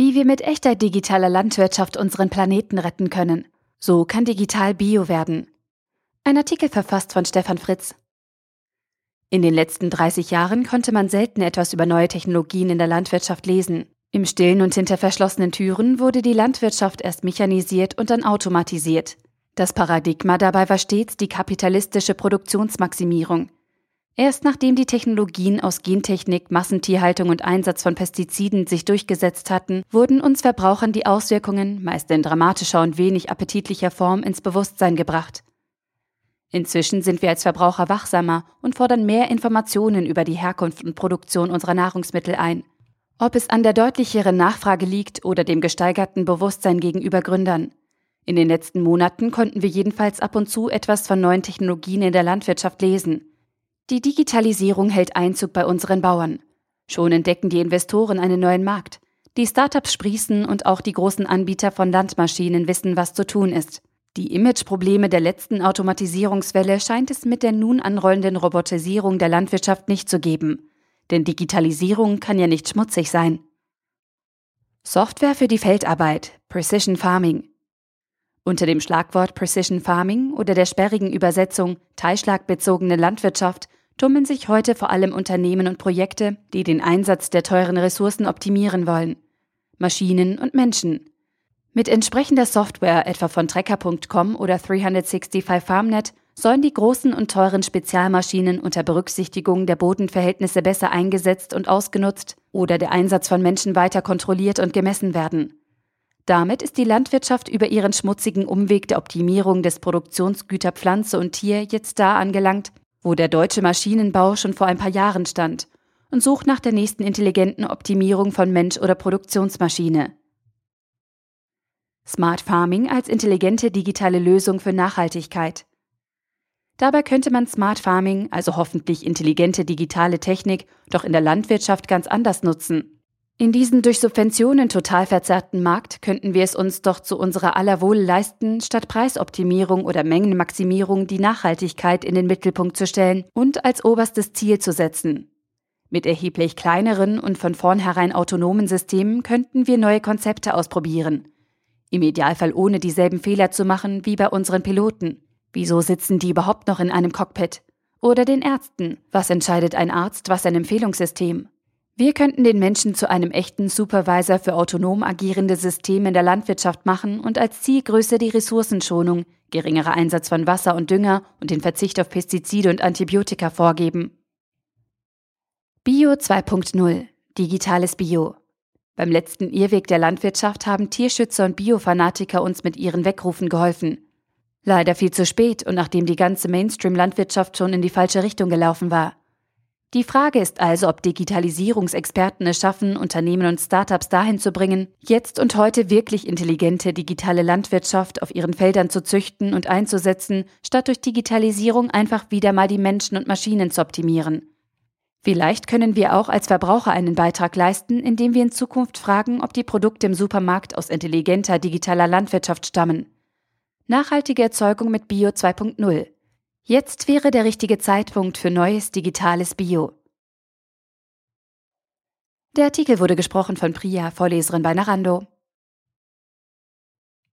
Wie wir mit echter digitaler Landwirtschaft unseren Planeten retten können. So kann digital Bio werden. Ein Artikel verfasst von Stefan Fritz. In den letzten 30 Jahren konnte man selten etwas über neue Technologien in der Landwirtschaft lesen. Im Stillen und hinter verschlossenen Türen wurde die Landwirtschaft erst mechanisiert und dann automatisiert. Das Paradigma dabei war stets die kapitalistische Produktionsmaximierung. Erst nachdem die Technologien aus Gentechnik, Massentierhaltung und Einsatz von Pestiziden sich durchgesetzt hatten, wurden uns Verbrauchern die Auswirkungen, meist in dramatischer und wenig appetitlicher Form, ins Bewusstsein gebracht. Inzwischen sind wir als Verbraucher wachsamer und fordern mehr Informationen über die Herkunft und Produktion unserer Nahrungsmittel ein. Ob es an der deutlicheren Nachfrage liegt oder dem gesteigerten Bewusstsein gegenüber Gründern. In den letzten Monaten konnten wir jedenfalls ab und zu etwas von neuen Technologien in der Landwirtschaft lesen. Die Digitalisierung hält Einzug bei unseren Bauern. Schon entdecken die Investoren einen neuen Markt. Die Startups sprießen und auch die großen Anbieter von Landmaschinen wissen, was zu tun ist. Die Imageprobleme der letzten Automatisierungswelle scheint es mit der nun anrollenden Robotisierung der Landwirtschaft nicht zu geben. Denn Digitalisierung kann ja nicht schmutzig sein. Software für die Feldarbeit, Precision Farming. Unter dem Schlagwort Precision Farming oder der sperrigen Übersetzung teilschlagbezogene Landwirtschaft tummeln sich heute vor allem Unternehmen und Projekte, die den Einsatz der teuren Ressourcen optimieren wollen. Maschinen und Menschen. Mit entsprechender Software, etwa von Trecker.com oder 365 FarmNet, sollen die großen und teuren Spezialmaschinen unter Berücksichtigung der Bodenverhältnisse besser eingesetzt und ausgenutzt oder der Einsatz von Menschen weiter kontrolliert und gemessen werden. Damit ist die Landwirtschaft über ihren schmutzigen Umweg der Optimierung des Produktionsgüter Pflanze und Tier jetzt da angelangt, wo der deutsche Maschinenbau schon vor ein paar Jahren stand und sucht nach der nächsten intelligenten Optimierung von Mensch oder Produktionsmaschine. Smart Farming als intelligente digitale Lösung für Nachhaltigkeit. Dabei könnte man Smart Farming, also hoffentlich intelligente digitale Technik, doch in der Landwirtschaft ganz anders nutzen. In diesem durch Subventionen total verzerrten Markt könnten wir es uns doch zu unserer aller Wohl leisten, statt Preisoptimierung oder Mengenmaximierung die Nachhaltigkeit in den Mittelpunkt zu stellen und als oberstes Ziel zu setzen. Mit erheblich kleineren und von vornherein autonomen Systemen könnten wir neue Konzepte ausprobieren. Im Idealfall ohne dieselben Fehler zu machen wie bei unseren Piloten. Wieso sitzen die überhaupt noch in einem Cockpit? Oder den Ärzten. Was entscheidet ein Arzt, was ein Empfehlungssystem? Wir könnten den Menschen zu einem echten Supervisor für autonom agierende Systeme in der Landwirtschaft machen und als Zielgröße die Ressourcenschonung, geringerer Einsatz von Wasser und Dünger und den Verzicht auf Pestizide und Antibiotika vorgeben. Bio 2.0 Digitales Bio Beim letzten Irrweg der Landwirtschaft haben Tierschützer und Biofanatiker uns mit ihren Weckrufen geholfen. Leider viel zu spät und nachdem die ganze Mainstream-Landwirtschaft schon in die falsche Richtung gelaufen war. Die Frage ist also, ob Digitalisierungsexperten es schaffen, Unternehmen und Startups dahin zu bringen, jetzt und heute wirklich intelligente digitale Landwirtschaft auf ihren Feldern zu züchten und einzusetzen, statt durch Digitalisierung einfach wieder mal die Menschen und Maschinen zu optimieren. Vielleicht können wir auch als Verbraucher einen Beitrag leisten, indem wir in Zukunft fragen, ob die Produkte im Supermarkt aus intelligenter digitaler Landwirtschaft stammen. Nachhaltige Erzeugung mit Bio 2.0 Jetzt wäre der richtige Zeitpunkt für neues digitales Bio. Der Artikel wurde gesprochen von Priya, Vorleserin bei Narando.